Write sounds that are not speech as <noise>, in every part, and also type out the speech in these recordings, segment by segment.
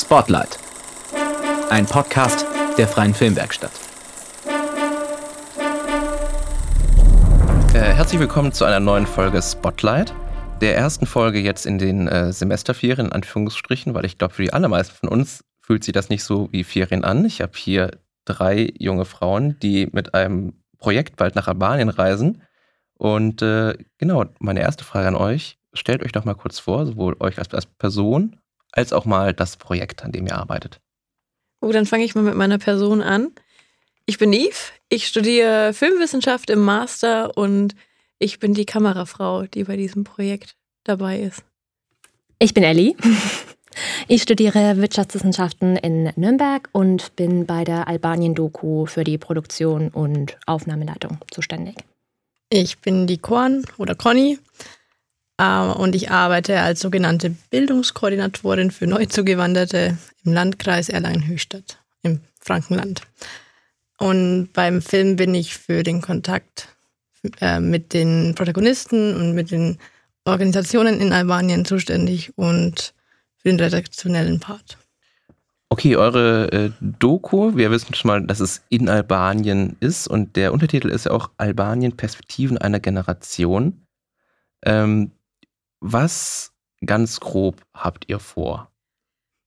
Spotlight. Ein Podcast der Freien Filmwerkstatt. Äh, herzlich willkommen zu einer neuen Folge Spotlight. Der ersten Folge jetzt in den äh, Semesterferien, in Anführungsstrichen, weil ich glaube, für die allermeisten von uns fühlt sich das nicht so wie Ferien an. Ich habe hier drei junge Frauen, die mit einem Projekt bald nach Albanien reisen. Und äh, genau, meine erste Frage an euch. Stellt euch doch mal kurz vor, sowohl euch als, als Person als auch mal das Projekt, an dem ihr arbeitet. Oh, dann fange ich mal mit meiner Person an. Ich bin Yves, ich studiere Filmwissenschaft im Master und ich bin die Kamerafrau, die bei diesem Projekt dabei ist. Ich bin Ellie. <laughs> Ich studiere Wirtschaftswissenschaften in Nürnberg und bin bei der Albanien-Doku für die Produktion und Aufnahmeleitung zuständig. Ich bin die Korn oder Conny und ich arbeite als sogenannte Bildungskoordinatorin für Neuzugewanderte im Landkreis Erlangen-Höchstadt im Frankenland. Und beim Film bin ich für den Kontakt äh, mit den Protagonisten und mit den Organisationen in Albanien zuständig und für den redaktionellen Part. Okay, eure äh, Doku, wir wissen schon mal, dass es in Albanien ist und der Untertitel ist ja auch Albanien Perspektiven einer Generation. Ähm, was ganz grob habt ihr vor?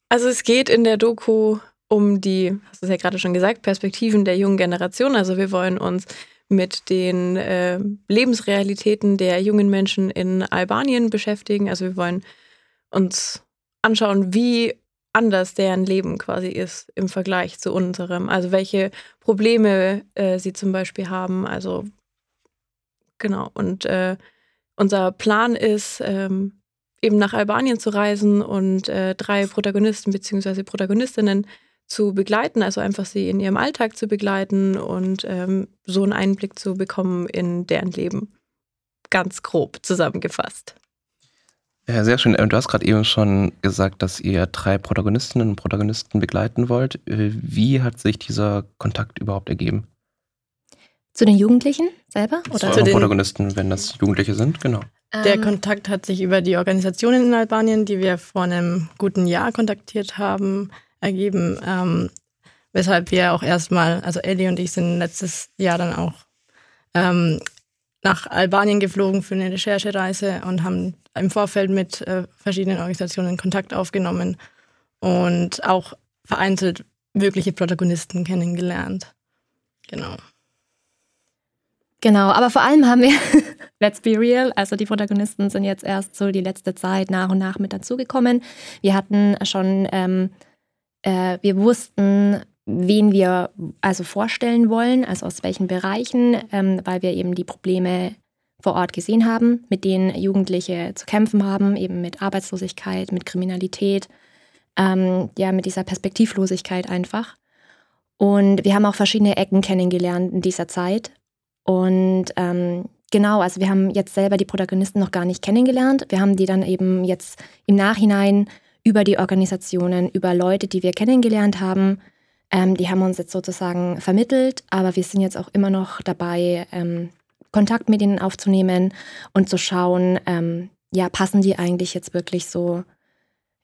Also es geht in der Doku um die, hast du es ja gerade schon gesagt, Perspektiven der jungen Generation. Also wir wollen uns mit den äh, Lebensrealitäten der jungen Menschen in Albanien beschäftigen. Also wir wollen uns anschauen, wie anders deren Leben quasi ist im Vergleich zu unserem. Also welche Probleme äh, sie zum Beispiel haben. Also genau. Und äh, unser Plan ist, ähm, eben nach Albanien zu reisen und äh, drei Protagonisten bzw. Protagonistinnen zu begleiten, also einfach sie in ihrem Alltag zu begleiten und ähm, so einen Einblick zu bekommen in deren Leben. Ganz grob zusammengefasst. Ja, sehr schön. Ähm, du hast gerade eben schon gesagt, dass ihr drei Protagonistinnen und Protagonisten begleiten wollt. Äh, wie hat sich dieser Kontakt überhaupt ergeben? Zu den Jugendlichen selber? Oder? Zu den Protagonisten, wenn das Jugendliche sind, genau. Der ähm. Kontakt hat sich über die Organisationen in Albanien, die wir vor einem guten Jahr kontaktiert haben, ergeben. Ähm, weshalb wir auch erstmal, also Ellie und ich sind letztes Jahr dann auch ähm, nach Albanien geflogen für eine Recherchereise und haben im Vorfeld mit äh, verschiedenen Organisationen Kontakt aufgenommen und auch vereinzelt wirkliche Protagonisten kennengelernt. Genau. Genau, aber vor allem haben wir, <laughs> let's be real, also die Protagonisten sind jetzt erst so die letzte Zeit nach und nach mit dazugekommen. Wir hatten schon, ähm, äh, wir wussten, wen wir also vorstellen wollen, also aus welchen Bereichen, ähm, weil wir eben die Probleme vor Ort gesehen haben, mit denen Jugendliche zu kämpfen haben, eben mit Arbeitslosigkeit, mit Kriminalität, ähm, ja, mit dieser Perspektivlosigkeit einfach. Und wir haben auch verschiedene Ecken kennengelernt in dieser Zeit. Und ähm, genau, also wir haben jetzt selber die Protagonisten noch gar nicht kennengelernt. Wir haben die dann eben jetzt im Nachhinein über die Organisationen, über Leute, die wir kennengelernt haben, ähm, die haben uns jetzt sozusagen vermittelt, aber wir sind jetzt auch immer noch dabei, ähm, Kontakt mit ihnen aufzunehmen und zu schauen, ähm, ja, passen die eigentlich jetzt wirklich so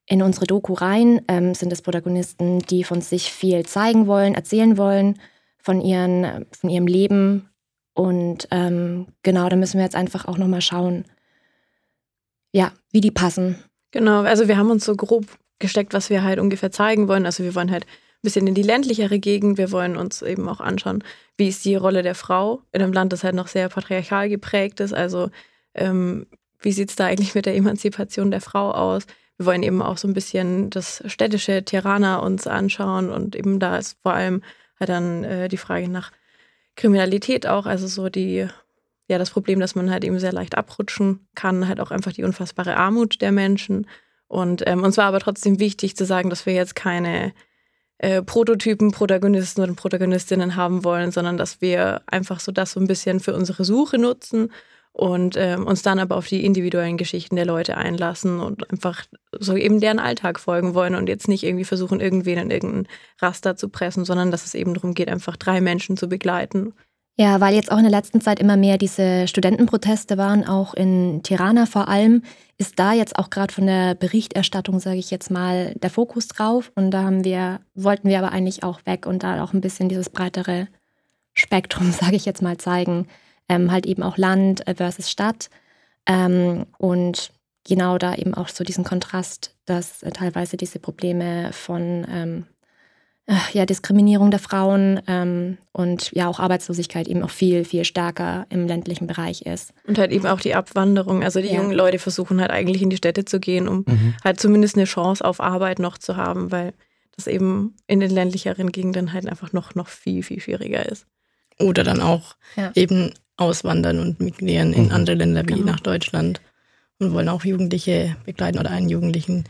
in unsere Doku rein? Ähm, sind es Protagonisten, die von sich viel zeigen wollen, erzählen wollen, von, ihren, von ihrem Leben? Und ähm, genau, da müssen wir jetzt einfach auch nochmal schauen, ja, wie die passen. Genau, also wir haben uns so grob gesteckt, was wir halt ungefähr zeigen wollen. Also wir wollen halt ein bisschen in die ländlichere Gegend. Wir wollen uns eben auch anschauen, wie ist die Rolle der Frau in einem Land, das halt noch sehr patriarchal geprägt ist. Also ähm, wie sieht es da eigentlich mit der Emanzipation der Frau aus? Wir wollen eben auch so ein bisschen das städtische Tirana uns anschauen und eben da ist vor allem halt dann äh, die Frage nach Kriminalität auch, also so die, ja, das Problem, dass man halt eben sehr leicht abrutschen kann, halt auch einfach die unfassbare Armut der Menschen. Und ähm, uns war aber trotzdem wichtig zu sagen, dass wir jetzt keine äh, Prototypen, Protagonisten und Protagonistinnen haben wollen, sondern dass wir einfach so das so ein bisschen für unsere Suche nutzen und ähm, uns dann aber auf die individuellen Geschichten der Leute einlassen und einfach so eben deren Alltag folgen wollen und jetzt nicht irgendwie versuchen, irgendwen in irgendein Raster zu pressen, sondern dass es eben darum geht, einfach drei Menschen zu begleiten. Ja, weil jetzt auch in der letzten Zeit immer mehr diese Studentenproteste waren, auch in Tirana vor allem, ist da jetzt auch gerade von der Berichterstattung, sage ich jetzt mal, der Fokus drauf. Und da haben wir, wollten wir aber eigentlich auch weg und da auch ein bisschen dieses breitere Spektrum, <laughs> sage ich jetzt mal, zeigen. Ähm, halt eben auch Land versus Stadt. Ähm, und genau da eben auch so diesen Kontrast, dass äh, teilweise diese Probleme von ähm, äh, ja, Diskriminierung der Frauen ähm, und ja auch Arbeitslosigkeit eben auch viel, viel stärker im ländlichen Bereich ist. Und halt eben auch die Abwanderung. Also die ja. jungen Leute versuchen halt eigentlich in die Städte zu gehen, um mhm. halt zumindest eine Chance auf Arbeit noch zu haben, weil das eben in den ländlicheren Gegenden halt einfach noch, noch viel, viel schwieriger ist. Oder dann auch ja. eben auswandern und migrieren in mhm. andere Länder wie genau. nach Deutschland und wollen auch Jugendliche begleiten oder einen Jugendlichen,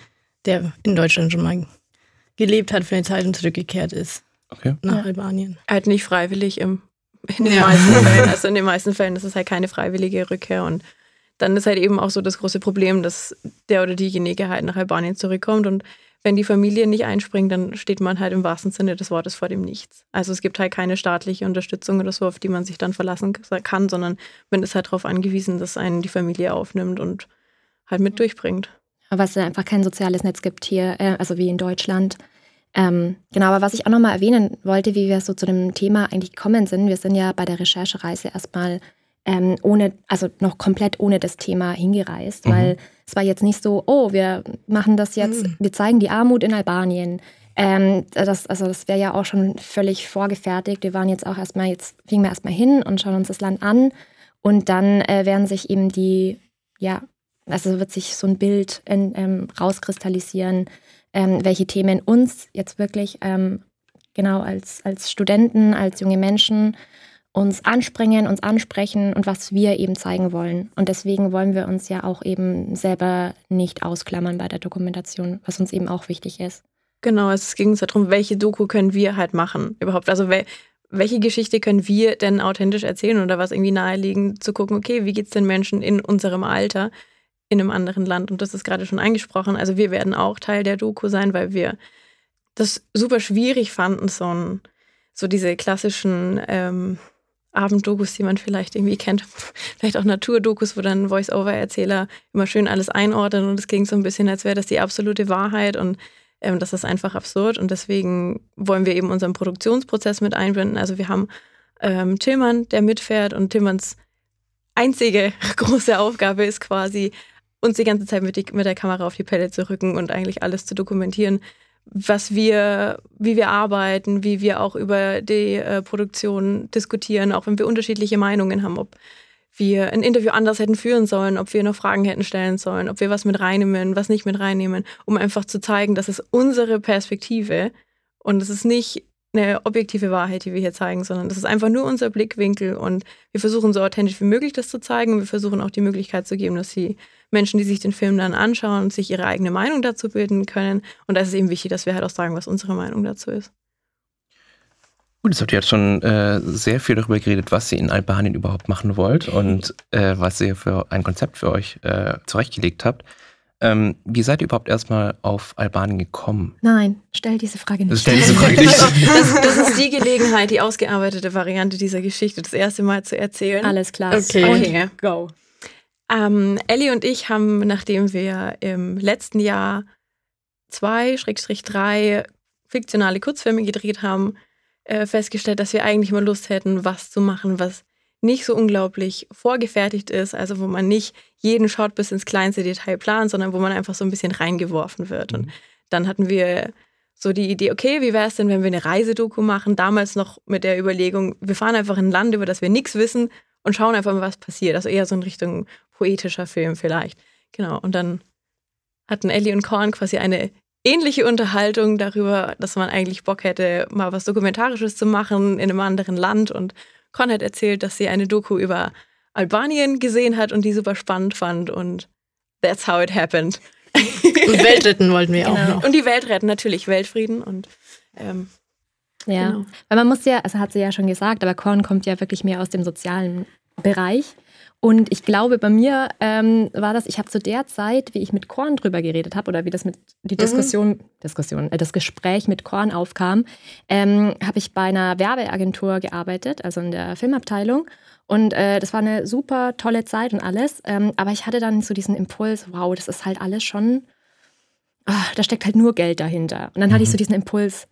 der in Deutschland schon mal gelebt hat für eine Zeit und zurückgekehrt ist okay. nach ja. Albanien. Halt nicht freiwillig im, in den ja. meisten <laughs> Fällen. Also in den meisten Fällen ist es halt keine freiwillige Rückkehr und dann ist halt eben auch so das große Problem, dass der oder diejenige halt nach Albanien zurückkommt und wenn die Familie nicht einspringt, dann steht man halt im wahrsten Sinne des Wortes vor dem Nichts. Also es gibt halt keine staatliche Unterstützung oder so, auf die man sich dann verlassen kann, sondern man ist halt darauf angewiesen, dass einen die Familie aufnimmt und halt mit durchbringt. Aber es einfach kein soziales Netz gibt hier, äh, also wie in Deutschland. Ähm, genau, aber was ich auch nochmal erwähnen wollte, wie wir so zu dem Thema eigentlich gekommen sind, wir sind ja bei der Recherchereise erstmal ähm, ohne, also noch komplett ohne das Thema hingereist, mhm. weil es war jetzt nicht so, oh, wir machen das jetzt, mhm. wir zeigen die Armut in Albanien. Ähm, das, also das wäre ja auch schon völlig vorgefertigt. Wir waren jetzt auch erstmal, jetzt fliegen wir erstmal hin und schauen uns das Land an und dann äh, werden sich eben die, ja, also wird sich so ein Bild in, ähm, rauskristallisieren, ähm, welche Themen uns jetzt wirklich ähm, genau als, als Studenten, als junge Menschen uns anspringen, uns ansprechen und was wir eben zeigen wollen. Und deswegen wollen wir uns ja auch eben selber nicht ausklammern bei der Dokumentation, was uns eben auch wichtig ist. Genau, es ging uns darum, welche Doku können wir halt machen überhaupt. Also welche Geschichte können wir denn authentisch erzählen oder was irgendwie naheliegend zu gucken, okay, wie geht es den Menschen in unserem Alter? in einem anderen Land. Und das ist gerade schon angesprochen. Also wir werden auch Teil der Doku sein, weil wir das super schwierig fanden, so, ein, so diese klassischen ähm, Abenddokus, die man vielleicht irgendwie kennt, vielleicht auch Naturdokus, wo dann Voice-Over-Erzähler immer schön alles einordnen und es klingt so ein bisschen, als wäre das die absolute Wahrheit und ähm, das ist einfach absurd und deswegen wollen wir eben unseren Produktionsprozess mit einbinden. Also wir haben ähm, Tillmann, der mitfährt und Tillmanns einzige <laughs> große Aufgabe ist quasi, uns die ganze Zeit mit, die, mit der Kamera auf die Pelle zu rücken und eigentlich alles zu dokumentieren, was wir, wie wir arbeiten, wie wir auch über die äh, Produktion diskutieren, auch wenn wir unterschiedliche Meinungen haben, ob wir ein Interview anders hätten führen sollen, ob wir noch Fragen hätten stellen sollen, ob wir was mit reinnehmen, was nicht mit reinnehmen, um einfach zu zeigen, dass es unsere Perspektive und es ist nicht eine objektive Wahrheit, die wir hier zeigen, sondern das ist einfach nur unser Blickwinkel und wir versuchen so authentisch wie möglich das zu zeigen und wir versuchen auch die Möglichkeit zu geben, dass die Menschen, die sich den Film dann anschauen sich ihre eigene Meinung dazu bilden können. Und da ist es eben wichtig, dass wir halt auch sagen, was unsere Meinung dazu ist. Gut, jetzt habt ihr jetzt schon äh, sehr viel darüber geredet, was ihr in Albanien überhaupt machen wollt und äh, was ihr für ein Konzept für euch äh, zurechtgelegt habt. Ähm, wie seid ihr überhaupt erstmal auf Albanien gekommen? Nein, stell diese Frage nicht. Stell diese Frage nicht. das, das, ist die Gelegenheit, die ausgearbeitete Variante dieser Geschichte das erste Mal zu erzählen. Alles klar. Okay, okay. go. Ähm, Ellie und ich haben, nachdem wir im letzten Jahr zwei, Schrägstrich drei fiktionale Kurzfilme gedreht haben, äh, festgestellt, dass wir eigentlich mal Lust hätten, was zu machen, was nicht so unglaublich vorgefertigt ist, also wo man nicht jeden Shot bis ins kleinste Detail plant, sondern wo man einfach so ein bisschen reingeworfen wird. Und mhm. dann hatten wir so die Idee, okay, wie wäre es denn, wenn wir eine Reisedoku machen? Damals noch mit der Überlegung, wir fahren einfach in ein Land, über das wir nichts wissen und schauen einfach mal, was passiert. Also eher so in Richtung poetischer Film vielleicht. Genau. Und dann hatten Ellie und Korn quasi eine ähnliche Unterhaltung darüber, dass man eigentlich Bock hätte, mal was Dokumentarisches zu machen in einem anderen Land und Con hat erzählt, dass sie eine Doku über Albanien gesehen hat und die super spannend fand und that's how it happened. <laughs> Und Welt retten wollten wir genau. auch noch. Und die Welt retten, natürlich Weltfrieden und ähm, ja, genau. weil man muss ja, also hat sie ja schon gesagt, aber Korn kommt ja wirklich mehr aus dem sozialen Bereich. Und ich glaube, bei mir ähm, war das, ich habe zu der Zeit, wie ich mit Korn drüber geredet habe oder wie das mit die Mhm. Diskussion, Diskussion, äh, das Gespräch mit Korn aufkam, ähm, habe ich bei einer Werbeagentur gearbeitet, also in der Filmabteilung. Und äh, das war eine super tolle Zeit und alles. Ähm, aber ich hatte dann so diesen Impuls, wow, das ist halt alles schon, ah, da steckt halt nur Geld dahinter. Und dann hatte ich so diesen Impuls,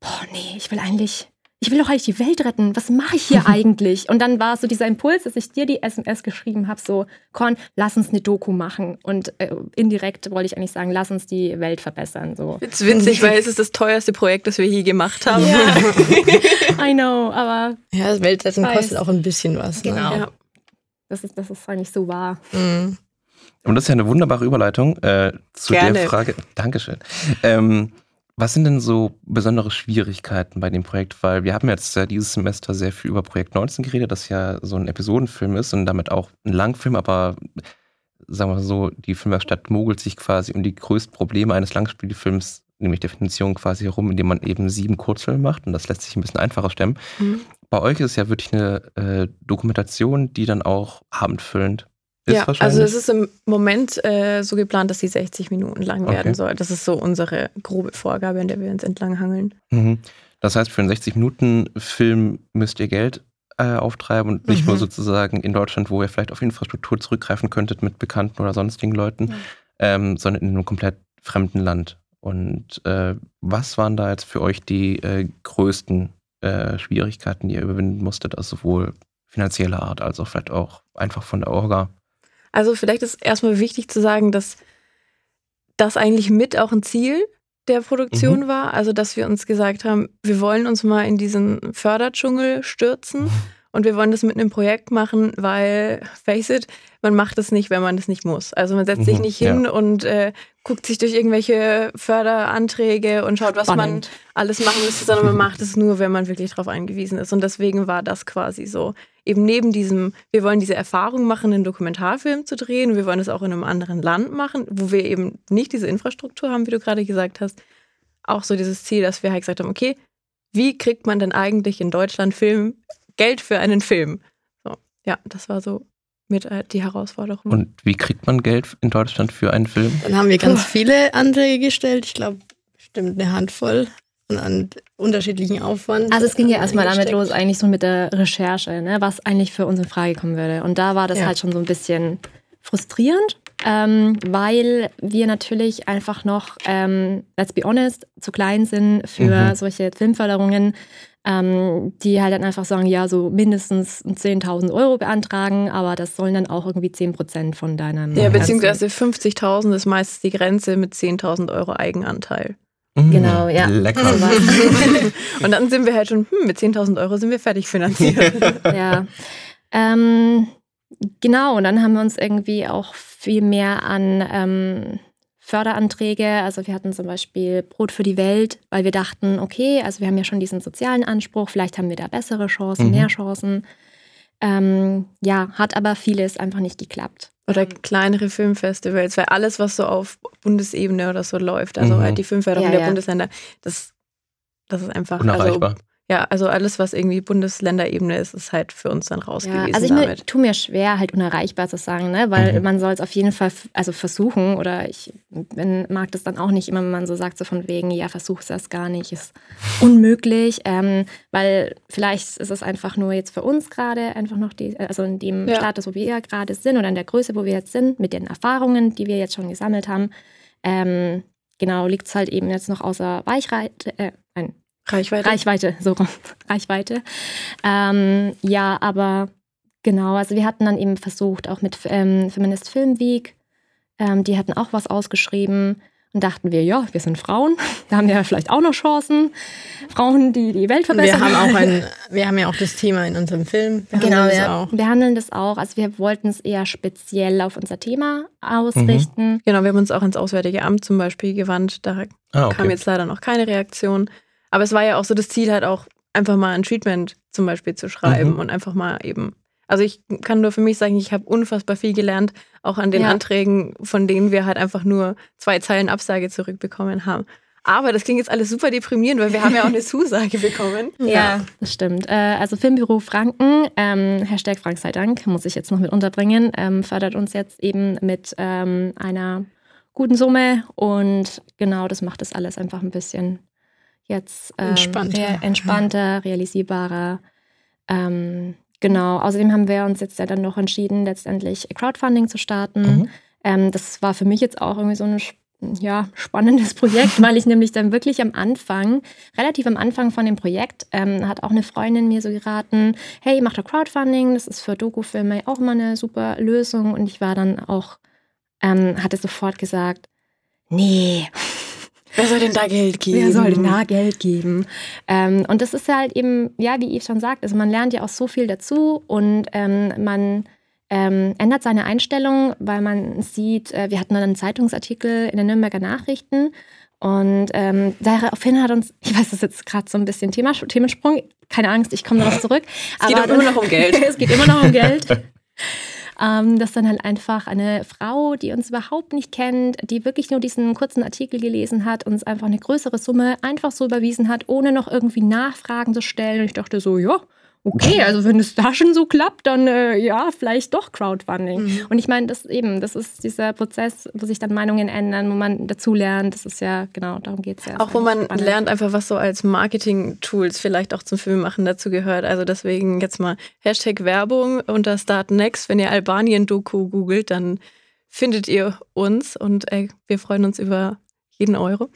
boah, nee, ich will eigentlich, ich will doch eigentlich die Welt retten. Was mache ich hier <laughs> eigentlich? Und dann war so dieser Impuls, dass ich dir die SMS geschrieben habe, so, Con, lass uns eine Doku machen. Und äh, indirekt wollte ich eigentlich sagen, lass uns die Welt verbessern. So. Jetzt winzig, <laughs> weil es ist das teuerste Projekt, das wir je gemacht haben. <laughs> I know, aber Ja, das Weltretten kostet auch ein bisschen was. Genau. Ne? Ja. das ist, das ist eigentlich so wahr. Mhm. Und das ist ja eine wunderbare Überleitung äh, zu Gerne. der Frage. Dankeschön. Ähm, was sind denn so besondere Schwierigkeiten bei dem Projekt? Weil wir haben jetzt ja dieses Semester sehr viel über Projekt 19 geredet, das ja so ein Episodenfilm ist und damit auch ein Langfilm, aber sagen wir so, die Filmwerkstatt mogelt sich quasi um die größten Probleme eines Langspielfilms, nämlich Definition quasi herum, indem man eben sieben Kurzfilme macht und das lässt sich ein bisschen einfacher stemmen. Mhm. Bei euch ist es ja wirklich eine äh, Dokumentation, die dann auch abendfüllend ist Ja, also es ist im Moment äh, so geplant, dass sie 60 Minuten lang Okay. werden soll. Das ist so unsere grobe Vorgabe, in der wir uns entlang hangeln. Mhm. Das heißt, für einen 60-Minuten-Film müsst ihr Geld äh, auftreiben und nicht Mhm. nur sozusagen in Deutschland, wo ihr vielleicht auf Infrastruktur zurückgreifen könntet mit Bekannten oder sonstigen Leuten, Ja. ähm, sondern in einem komplett fremden Land. Und äh, was waren da jetzt für euch die äh, größten äh, Schwierigkeiten, die ihr überwinden musstet, also sowohl finanzieller Art als auch vielleicht auch einfach von der Orga? Also vielleicht ist erstmal wichtig zu sagen, dass das eigentlich mit auch ein Ziel der Produktion war. Also dass wir uns gesagt haben, wir wollen uns mal in diesen Förderdschungel stürzen <laughs> und wir wollen das mit einem Projekt machen, weil, face it, man macht es nicht, wenn man es nicht muss. Also man setzt sich Mhm, nicht hin ja. und äh, guckt sich durch irgendwelche Förderanträge und schaut, was man Spannend. alles machen müsste, sondern man macht es nur, wenn man wirklich darauf angewiesen ist. Und deswegen war das quasi so. Eben neben diesem, wir wollen diese Erfahrung machen, einen Dokumentarfilm zu drehen, wir wollen es auch in einem anderen Land machen, wo wir eben nicht diese Infrastruktur haben, wie du gerade gesagt hast. Auch so dieses Ziel, dass wir halt gesagt haben, okay, wie kriegt man denn eigentlich in Deutschland Film, Geld für einen Film? So, ja, das war so mit äh, die Herausforderung. Und wie kriegt man Geld in Deutschland für einen Film? Dann haben wir ganz viele Anträge gestellt. Ich glaube, bestimmt eine Handvoll und an unterschiedlichen Aufwand. Also es ging ja erstmal damit los, eigentlich so mit der Recherche, ne, was eigentlich für uns in Frage kommen würde. Und da war das Ja. halt schon so ein bisschen frustrierend, ähm, weil wir natürlich einfach noch, ähm, let's be honest, zu klein sind für Mhm. solche Filmförderungen, ähm, die halt dann einfach sagen, ja, so mindestens 10.000 Euro beantragen, aber das sollen dann auch irgendwie 10 Prozent von deinem... ja, beziehungsweise 50.000 ist meistens die Grenze mit 10.000 Euro Eigenanteil. Genau, ja. Lecker. <laughs> Und dann sind wir halt schon, hm, mit 10.000 Euro sind wir fertig finanziert. <laughs> ja. Ähm, genau, und dann haben wir uns irgendwie auch viel mehr an ähm, Förderanträge, also wir hatten zum Beispiel Brot für die Welt, weil wir dachten, okay, also wir haben ja schon diesen sozialen Anspruch, vielleicht haben wir da bessere Chancen, Mhm. mehr Chancen. Ähm, ja, hat aber vieles einfach nicht geklappt. Oder kleinere Filmfestivals, weil alles, was so auf Bundesebene oder so läuft, also Mhm. halt die Filmförderung Ja, der ja. Bundesländer, das, das ist einfach Unerreichbar. Also, ja, also alles, was irgendwie Bundesländerebene ist, ist halt für uns dann raus Ja, gewesen also ich mir, damit. tue mir schwer, halt unerreichbar zu sagen, ne? weil Mhm. man soll es auf jeden Fall also versuchen oder ich bin, mag das dann auch nicht immer, wenn man so sagt, so von wegen, ja, versuch's das gar nicht, ist unmöglich, ähm, weil vielleicht ist es einfach nur jetzt für uns gerade einfach noch die, also in dem Ja. Status, wo wir ja gerade sind oder in der Größe, wo wir jetzt sind, mit den Erfahrungen, die wir jetzt schon gesammelt haben, ähm, genau, liegt es halt eben jetzt noch außer Weichreite, äh, nein, Reichweite. Reichweite, so rum. <laughs> Reichweite. Ähm, ja, aber genau, also wir hatten dann eben versucht, auch mit ähm, Feminist Film Week, ähm, die hatten auch was ausgeschrieben und dachten wir, ja, wir sind Frauen, <laughs> da haben wir ja vielleicht auch noch Chancen. Frauen, die die Welt Und wir verbessern. haben auch ein, <laughs> wir haben ja auch das Thema in unserem Film. Wir Genau, haben das wir auch. behandeln das auch. Also wir wollten es eher speziell auf unser Thema ausrichten. Genau, wir haben uns auch ins Auswärtige Amt zum Beispiel gewandt. Da Ah, kam okay. jetzt leider noch keine Reaktion. Aber es war ja auch so das Ziel, halt auch einfach mal ein Treatment zum Beispiel zu schreiben Mhm. und einfach mal eben. Also ich kann nur für mich sagen, ich habe unfassbar viel gelernt, auch an den Ja. Anträgen, von denen wir halt einfach nur zwei Zeilen Absage zurückbekommen haben. Aber das klingt jetzt alles super deprimierend, weil wir haben ja auch eine <laughs> Zusage bekommen. Ja, das stimmt. Äh, also Filmbüro Franken, ähm, Hashtag Frank sei Dank, muss ich jetzt noch mit unterbringen, ähm, fördert uns jetzt eben mit ähm, einer guten Summe und genau das macht das alles einfach ein bisschen jetzt äh, Entspannter. rea- entspannter, realisierbarer. Ähm, genau, außerdem haben wir uns jetzt ja dann noch entschieden, letztendlich Crowdfunding zu starten. Mhm. Ähm, das war für mich jetzt auch irgendwie so ein ja, spannendes <laughs> Projekt, weil ich nämlich dann wirklich am Anfang, relativ am Anfang von dem Projekt, ähm, hat auch eine Freundin mir so geraten, hey, mach doch Crowdfunding, das ist für Dokufilme auch immer eine super Lösung. Und ich war dann auch, ähm, hatte sofort gesagt, nee, Wer soll denn da Geld geben? Wer soll denn da Geld geben? Ähm, und das ist ja halt eben, ja, wie Yves schon sagt, also man lernt ja auch so viel dazu und ähm, man ähm, ändert seine Einstellung, weil man sieht, äh, wir hatten dann einen Zeitungsartikel in den Nürnberger Nachrichten und ähm, daraufhin hat uns, ich weiß, das ist jetzt gerade so ein bisschen Thema, Themensprung, keine Angst, ich komme darauf zurück. Es geht auch immer noch um Geld. <laughs> es geht immer noch um Geld. <laughs> Ähm, dass dann halt einfach eine Frau, die uns überhaupt nicht kennt, die wirklich nur diesen kurzen Artikel gelesen hat, uns einfach eine größere Summe einfach so überwiesen hat, ohne noch irgendwie Nachfragen zu stellen. Und ich dachte so, ja, okay, <laughs> also wenn es da schon so klappt, dann äh, ja, vielleicht doch Crowdfunding. Mhm. Und ich meine, das eben, das ist dieser Prozess, wo sich dann Meinungen ändern, wo man dazulernt. Das ist ja, genau, darum geht es ja. Auch wo man Spannend. lernt einfach, was so als Marketing-Tools vielleicht auch zum Filmemachen dazu gehört. Also deswegen jetzt mal Hashtag Werbung unter Start Next. Wenn ihr Albanien-Doku googelt, dann findet ihr uns und äh, wir freuen uns über jeden Euro.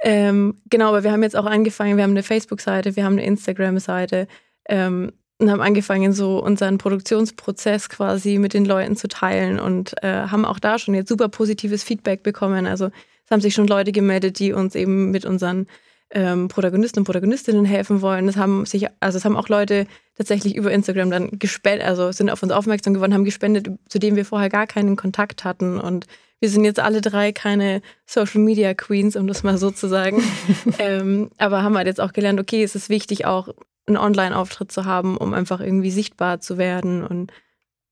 Ähm, genau, aber wir haben jetzt auch angefangen, wir haben eine Facebook-Seite, wir haben eine Instagram-Seite ähm, und haben angefangen, so unseren Produktionsprozess quasi mit den Leuten zu teilen und äh, haben auch da schon jetzt super positives Feedback bekommen. Also es haben sich schon Leute gemeldet, die uns eben mit unseren ähm, Protagonisten und Protagonistinnen helfen wollen. Es haben sich, also es haben auch Leute tatsächlich über Instagram dann gespendet, also sind auf uns aufmerksam geworden, haben gespendet, zu denen wir vorher gar keinen Kontakt hatten. Und wir sind jetzt alle drei keine Social Media Queens, um das mal so zu sagen. <laughs> ähm, aber haben halt jetzt auch gelernt, okay, es ist wichtig, auch einen Online-Auftritt zu haben, um einfach irgendwie sichtbar zu werden. Und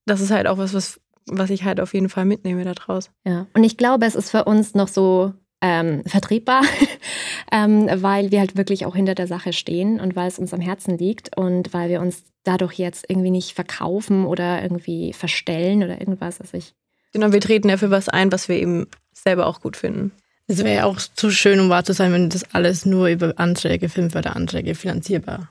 das ist halt auch was, was, was ich halt auf jeden Fall mitnehme daraus. Ja, und ich glaube, es ist für uns noch so ähm, vertretbar, <laughs> ähm, weil wir halt wirklich auch hinter der Sache stehen und weil es uns am Herzen liegt und weil wir uns dadurch jetzt irgendwie nicht verkaufen oder irgendwie verstellen oder irgendwas. Also ich, Genau, wir treten ja für was ein, was wir eben selber auch gut finden. Es wäre ja auch zu schön, um wahr zu sein, wenn das alles nur über Anträge, Filmförderanträge finanzierbar.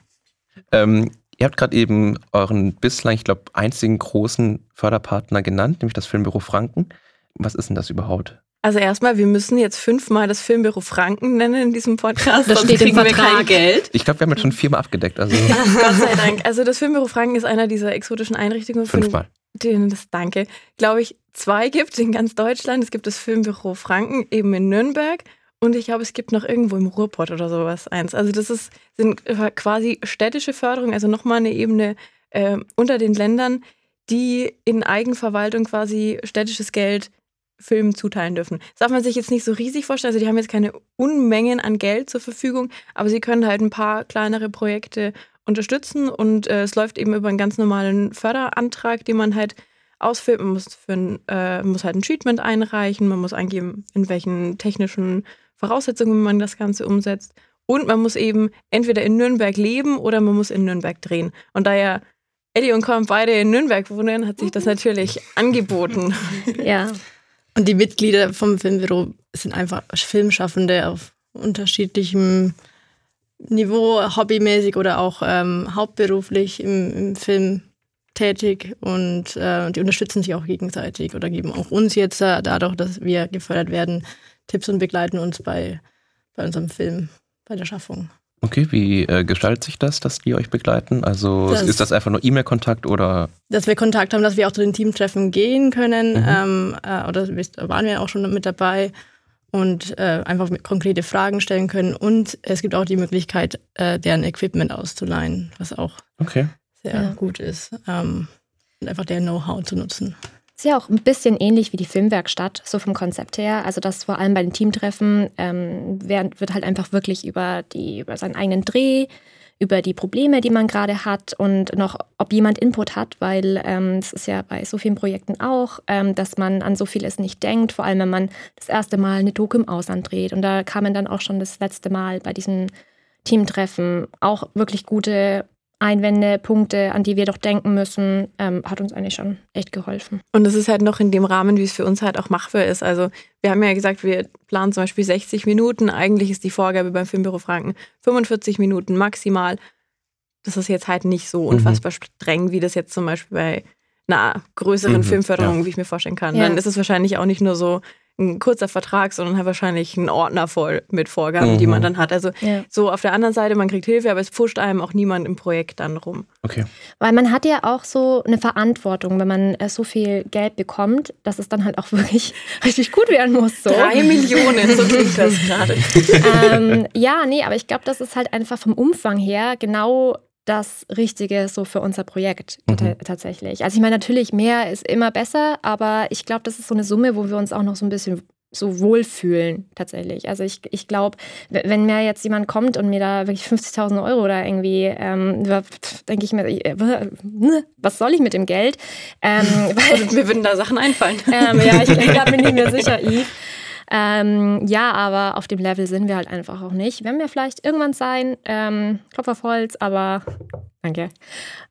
Ähm, ihr habt gerade eben euren bislang, ich glaube, einzigen großen Förderpartner genannt, nämlich das Filmbüro Franken. Was ist denn das überhaupt? Also erstmal, wir müssen jetzt fünfmal das Filmbüro Franken nennen in diesem Podcast. Das sonst steht im wir kein Vertrag. Geld. Ich glaube, wir haben jetzt schon viermal abgedeckt, also Gott sei Dank. Also das Filmbüro Franken ist einer dieser exotischen Einrichtungen, von fünfmal. denen es, danke, glaube ich, zwei gibt in ganz Deutschland. Es gibt das Filmbüro Franken eben in Nürnberg und ich glaube, es gibt noch irgendwo im Ruhrpott oder sowas eins. Also das ist, sind quasi städtische Förderung, also nochmal eine Ebene äh, unter den Ländern, die in Eigenverwaltung quasi städtisches Geld Filmen zuteilen dürfen. Das darf man sich jetzt nicht so riesig vorstellen. Also die haben jetzt keine Unmengen an Geld zur Verfügung, aber sie können halt ein paar kleinere Projekte unterstützen und äh, es läuft eben über einen ganz normalen Förderantrag, den man halt ausfüllt. Man muss, für ein, äh, muss halt ein Treatment einreichen, man muss angeben, in welchen technischen Voraussetzungen man das Ganze umsetzt. Und man muss eben entweder in Nürnberg leben oder man muss in Nürnberg drehen. Und da ja Eddie und Colin beide in Nürnberg wohnen, hat sich das natürlich angeboten. <laughs> ja, Und die Mitglieder vom Filmbüro sind einfach Filmschaffende auf unterschiedlichem Niveau, hobbymäßig oder auch ähm, hauptberuflich im, im Film tätig und äh, die unterstützen sich auch gegenseitig oder geben auch uns jetzt äh, dadurch, dass wir gefördert werden, Tipps und begleiten uns bei, bei unserem Film, bei der Schaffung. Okay, wie äh, gestaltet sich das, dass die euch begleiten? Also Das- ist das einfach nur E-Mail-Kontakt oder Dass wir Kontakt haben, dass wir auch zu den Teamtreffen gehen können Mhm. ähm, äh, oder wisst- waren wir auch schon mit dabei und äh, einfach mit konkrete Fragen stellen können. Und es gibt auch die Möglichkeit, äh, deren Equipment auszuleihen, was auch okay. sehr Ja. gut ist. Ähm, und einfach der Know-how zu nutzen. Ist ja auch ein bisschen ähnlich wie die Filmwerkstatt, so vom Konzept her. Also das vor allem bei den Teamtreffen ähm, wird halt einfach wirklich über, die, über seinen eigenen Dreh, über die Probleme, die man gerade hat und noch, ob jemand Input hat, weil ähm, es ist ja bei so vielen Projekten auch, ähm, dass man an so vieles nicht denkt, vor allem wenn man das erste Mal eine Doku im Ausland dreht. Und da kamen dann auch schon das letzte Mal bei diesem Teamtreffen auch wirklich gute Einwände, Punkte, an die wir doch denken müssen, ähm, hat uns eigentlich schon echt geholfen. Und es ist halt noch in dem Rahmen, wie es für uns halt auch machbar ist. Also wir haben ja gesagt, wir planen zum Beispiel 60 Minuten. Eigentlich ist die Vorgabe beim Filmbüro Franken 45 Minuten maximal. Das ist jetzt halt nicht so mhm. unfassbar mhm. streng, wie das jetzt zum Beispiel bei einer größeren mhm, Filmförderung, ja. wie ich mir vorstellen kann. Ja. Dann ist es wahrscheinlich auch nicht nur so, ein kurzer Vertrag, sondern halt wahrscheinlich einen Ordner voll mit Vorgaben, mhm. die man mhm. dann hat. Also ja. so auf der anderen Seite, man kriegt Hilfe, aber es pfuscht einem auch niemand im Projekt dann rum. Okay. Weil man hat ja auch so eine Verantwortung, wenn man äh, so viel Geld bekommt, dass es dann halt auch <laughs> wirklich richtig gut werden muss. So. Drei Millionen, so <laughs> klingt das gerade. ähm, ja, nee, aber ich glaube, das ist halt einfach vom Umfang her genau das Richtige so für unser Projekt mhm. tatsächlich. Also ich meine, natürlich mehr ist immer besser, aber ich glaube, das ist so eine Summe, wo wir uns auch noch so ein bisschen so wohlfühlen tatsächlich. Also ich, ich glaube, wenn mir jetzt jemand kommt und mir da wirklich 50.000 Euro oder irgendwie, ähm, denke ich mir, äh, was soll ich mit dem Geld? Ähm, <laughs> weil, mir würden da Sachen einfallen. Ähm, ja, ich, ich bin nicht mehr sicher, Yves. Ähm, ja, aber auf dem Level sind wir halt einfach auch nicht. Werden wir vielleicht irgendwann sein, ähm, Klopf auf Holz, aber danke.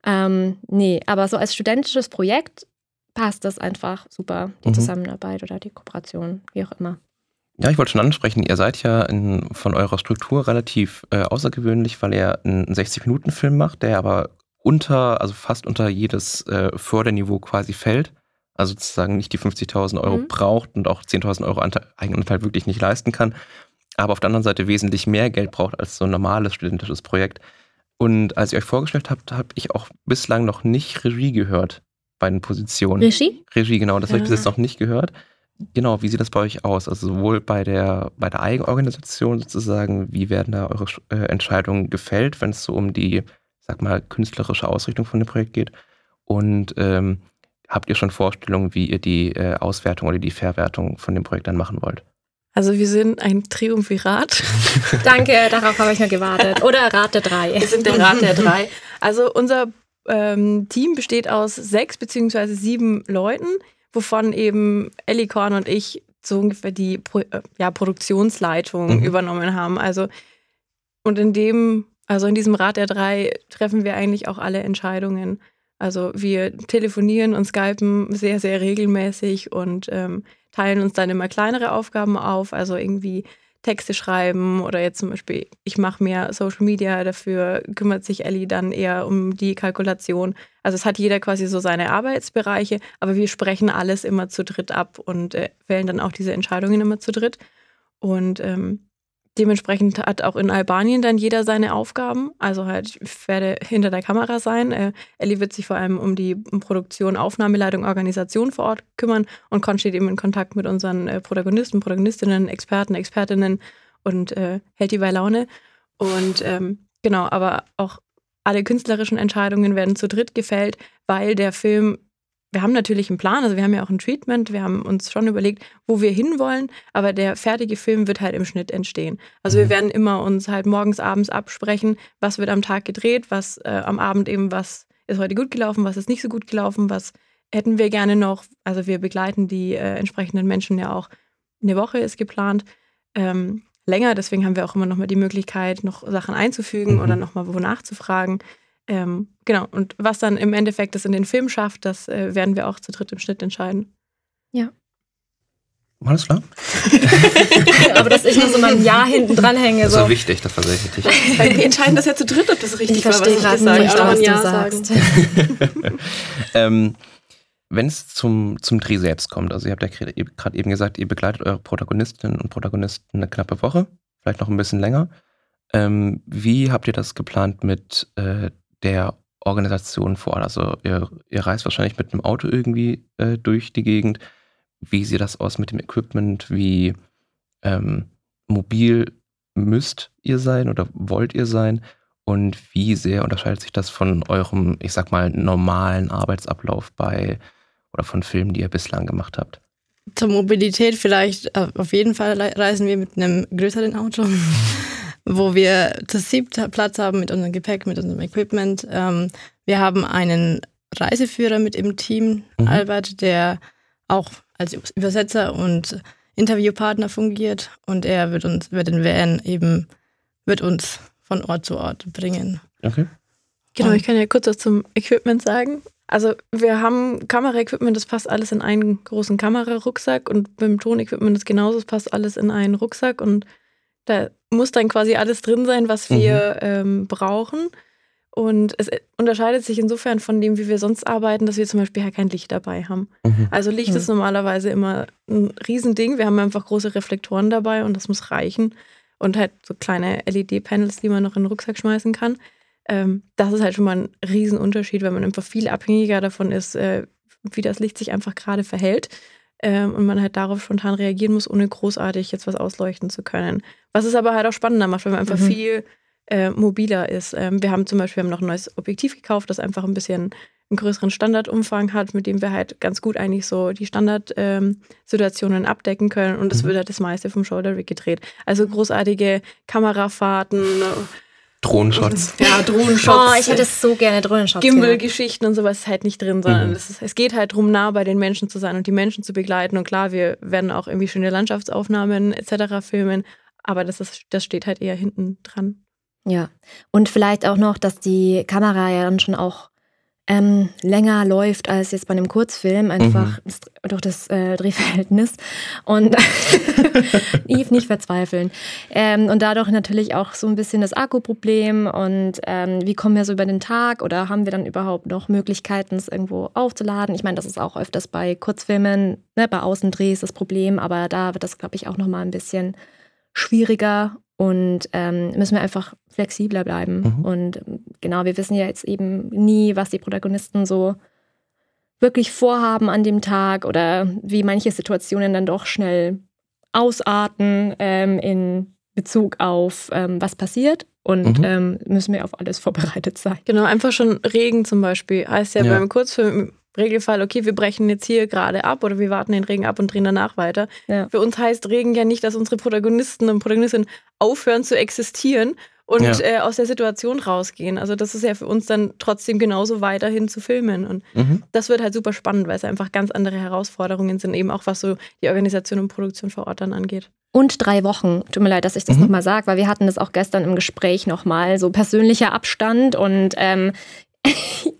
Ähm, nee, aber so als studentisches Projekt passt das einfach super, die mhm. Zusammenarbeit oder die Kooperation, wie auch immer. Ja, ich wollte schon ansprechen, ihr seid ja in, von eurer Struktur relativ äh, außergewöhnlich, weil ihr einen 60-Minuten-Film macht, der aber unter, also fast unter jedes äh, Förderniveau quasi fällt also sozusagen nicht die 50.000 Euro mhm. braucht und auch 10.000 Euro Eigenanteil wirklich nicht leisten kann, aber auf der anderen Seite wesentlich mehr Geld braucht als so ein normales studentisches Projekt. Und als ihr euch vorgestellt habt, habe ich auch bislang noch nicht Regie gehört bei den Positionen. Regie? Regie, genau, das ja. habe ich bis jetzt noch nicht gehört. Genau, wie sieht das bei euch aus? Also sowohl bei der, bei der Eigenorganisation sozusagen, wie werden da eure äh, Entscheidungen gefällt, wenn es so um die, sag mal, künstlerische Ausrichtung von dem Projekt geht? Und ähm, Habt ihr schon Vorstellungen, wie ihr die äh, Auswertung oder die Verwertung von dem Projekt dann machen wollt? Also wir sind ein Triumvirat. <laughs> Danke, darauf habe ich ja gewartet. Oder Rat der Drei. Wir sind der Rat der Drei. Also unser ähm, Team besteht aus sechs beziehungsweise sieben Leuten, wovon eben Ellie Korn und ich so ungefähr die Pro äh, ja, Produktionsleitung mhm. übernommen haben. Also und in dem, also in diesem Rat der Drei treffen wir eigentlich auch alle Entscheidungen. Also wir telefonieren und skypen sehr, sehr regelmäßig und ähm, teilen uns dann immer kleinere Aufgaben auf, also irgendwie Texte schreiben oder jetzt zum Beispiel, ich mache mehr Social Media, dafür kümmert sich Ellie dann eher um die Kalkulation. Also es hat jeder quasi so seine Arbeitsbereiche, aber wir sprechen alles immer zu dritt ab und äh, wählen dann auch diese Entscheidungen immer zu dritt. Und ähm, Dementsprechend hat auch in Albanien dann jeder seine Aufgaben. Also halt, ich werde hinter der Kamera sein. Äh, Ellie wird sich vor allem um die Produktion, Aufnahmeleitung, Organisation vor Ort kümmern und Con steht eben in Kontakt mit unseren äh, Protagonisten, Protagonistinnen, Experten, Expertinnen und äh, hält die bei Laune. Und ähm, genau, aber auch alle künstlerischen Entscheidungen werden zu dritt gefällt, weil der Film wir haben natürlich einen Plan, also wir haben ja auch ein Treatment, wir haben uns schon überlegt, wo wir hinwollen, aber der fertige Film wird halt im Schnitt entstehen. Also wir mhm. werden immer uns halt morgens, abends absprechen, was wird am Tag gedreht, was äh, am Abend eben, was ist heute gut gelaufen, was ist nicht so gut gelaufen, was hätten wir gerne noch. Also wir begleiten die äh, entsprechenden Menschen ja auch. Eine Woche ist geplant. Ähm, länger, deswegen haben wir auch immer noch mal die Möglichkeit, noch Sachen einzufügen mhm. oder noch mal wo nachzufragen. Ähm, genau, und was dann im Endeffekt das in den Film schafft, das äh, werden wir auch zu dritt im Schnitt entscheiden. Ja. Alles klar? <laughs> Aber dass ich nur so mal ein Jahr hinten dran hänge. Das ist so wichtig, das war sehr wichtig. <laughs> wir entscheiden das ja zu dritt, ob das richtig ich war, was ich gerade sage. Ich was ja sagst. <laughs> ähm, wenn es zum, zum Dreh selbst kommt, also ihr habt ja gerade eben gesagt, ihr begleitet eure Protagonistinnen und Protagonisten eine knappe Woche, vielleicht noch ein bisschen länger. Ähm, wie habt ihr das geplant mit äh, der Organisation vor? Also ihr, ihr reist wahrscheinlich mit einem Auto irgendwie äh, durch die Gegend. Wie sieht das aus mit dem Equipment? Wie ähm, mobil müsst ihr sein oder wollt ihr sein? Und wie sehr unterscheidet sich das von eurem, ich sag mal, normalen Arbeitsablauf bei oder von Filmen, die ihr bislang gemacht habt? Zur Mobilität vielleicht, äh, auf jeden Fall reisen wir mit einem größeren Auto. <laughs> wo wir zu siebt Platz haben mit unserem Gepäck, mit unserem Equipment. Ähm, wir haben einen Reiseführer mit im Team, Mhm. Albert, der auch als Übersetzer und Interviewpartner fungiert und er wird uns, wird den Van eben, wird uns von Ort zu Ort bringen. Okay. Genau, ich kann ja kurz was zum Equipment sagen. Also wir haben Kameraequipment, das passt alles in einen großen Kamerarucksack und beim Tonequipment ist genauso, es passt alles in einen Rucksack und da muss dann quasi alles drin sein, was wir ähm, brauchen. Und es unterscheidet sich insofern von dem, wie wir sonst arbeiten, dass wir zum Beispiel ja kein Licht dabei haben. Mhm. Also Licht Mhm. ist normalerweise immer ein Riesending. Wir haben einfach große Reflektoren dabei und das muss reichen. Und halt so kleine LED-Panels, die man noch in den Rucksack schmeißen kann. Ähm, das ist halt schon mal ein Riesenunterschied, weil man einfach viel abhängiger davon ist, äh, wie das Licht sich einfach gerade verhält. Ähm, und man halt darauf spontan reagieren muss, ohne großartig jetzt was ausleuchten zu können. Was es aber halt auch spannender macht, weil man einfach Mhm. viel äh, mobiler ist. Ähm, wir haben zum Beispiel haben noch ein neues Objektiv gekauft, das einfach ein bisschen einen größeren Standardumfang hat, mit dem wir halt ganz gut eigentlich so die Standardsituationen abdecken können. Und es Mhm. wird halt das meiste vom Shoulder Rig gedreht. Also großartige Kamerafahrten, Drohnenshots. <laughs> ja, Drohnenshots. Oh, ich hätte so gerne Drohnenshots. Gimbal-Geschichten und sowas ist halt nicht drin, sondern Mhm. es, ist, es geht halt darum, nah bei den Menschen zu sein und die Menschen zu begleiten. Und klar, wir werden auch irgendwie schöne Landschaftsaufnahmen etc. filmen, aber das, ist, das steht halt eher hinten dran. Ja. Und vielleicht auch noch, dass die Kamera ja dann schon auch ähm, länger läuft als jetzt bei einem Kurzfilm, einfach das- durch das äh, Drehverhältnis. Und <laughs> <laughs> Eve nicht verzweifeln. Ähm, und dadurch natürlich auch so ein bisschen das Akkuproblem und ähm, wie kommen wir so über den Tag oder haben wir dann überhaupt noch Möglichkeiten, es irgendwo aufzuladen? Ich meine, das ist auch öfters bei Kurzfilmen, ne, bei Außendrehs das Problem, aber da wird das, glaube ich, auch nochmal ein bisschen schwieriger und ähm, müssen wir einfach flexibler bleiben. Mhm. Und ähm, genau, wir wissen ja jetzt eben nie, was die Protagonisten so wirklich vorhaben an dem Tag oder wie manche Situationen dann doch schnell ausarten ähm, in Bezug auf ähm, was passiert. Und Mhm. ähm, müssen wir auf alles vorbereitet sein. Genau, einfach schon Regen zum Beispiel. Heißt ja, Ja. beim Kurzfilm Regelfall, okay, wir brechen jetzt hier gerade ab oder wir warten den Regen ab und drehen danach weiter. Ja. Für uns heißt Regen ja nicht, dass unsere Protagonisten und Protagonistinnen aufhören zu existieren und Ja. äh, aus der Situation rausgehen. Also das ist ja für uns dann trotzdem genauso weiterhin zu filmen. Und Mhm. das wird halt super spannend, weil es einfach ganz andere Herausforderungen sind, eben auch was so die Organisation und Produktion vor Ort dann angeht. Und drei Wochen. Tut mir leid, dass ich das Mhm. nochmal sage, weil wir hatten das auch gestern im Gespräch nochmal, so persönlicher Abstand und ähm, <laughs>